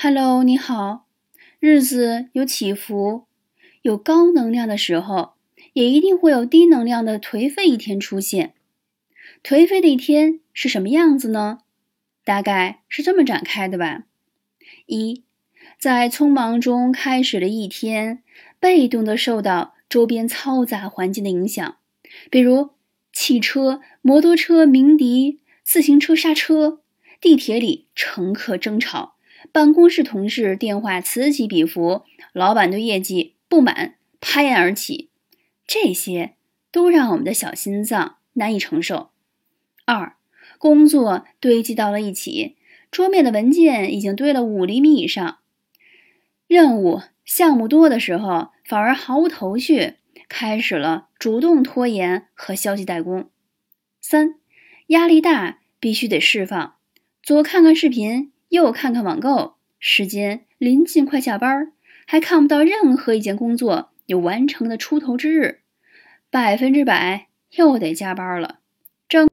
Hello，你好。日子有起伏，有高能量的时候，也一定会有低能量的颓废一天出现。颓废的一天是什么样子呢？大概是这么展开的吧：一，在匆忙中开始了一天，被动的受到周边嘈杂环境的影响，比如汽车、摩托车鸣笛，自行车刹车，地铁里乘客争吵。办公室同事电话此起彼伏，老板对业绩不满，拍案而起，这些都让我们的小心脏难以承受。二，工作堆积到了一起，桌面的文件已经堆了五厘米以上，任务项目多的时候反而毫无头绪，开始了主动拖延和消极怠工。三，压力大，必须得释放，左看看视频。又看看网购，时间临近快下班，还看不到任何一件工作有完成的出头之日，百分之百又得加班了。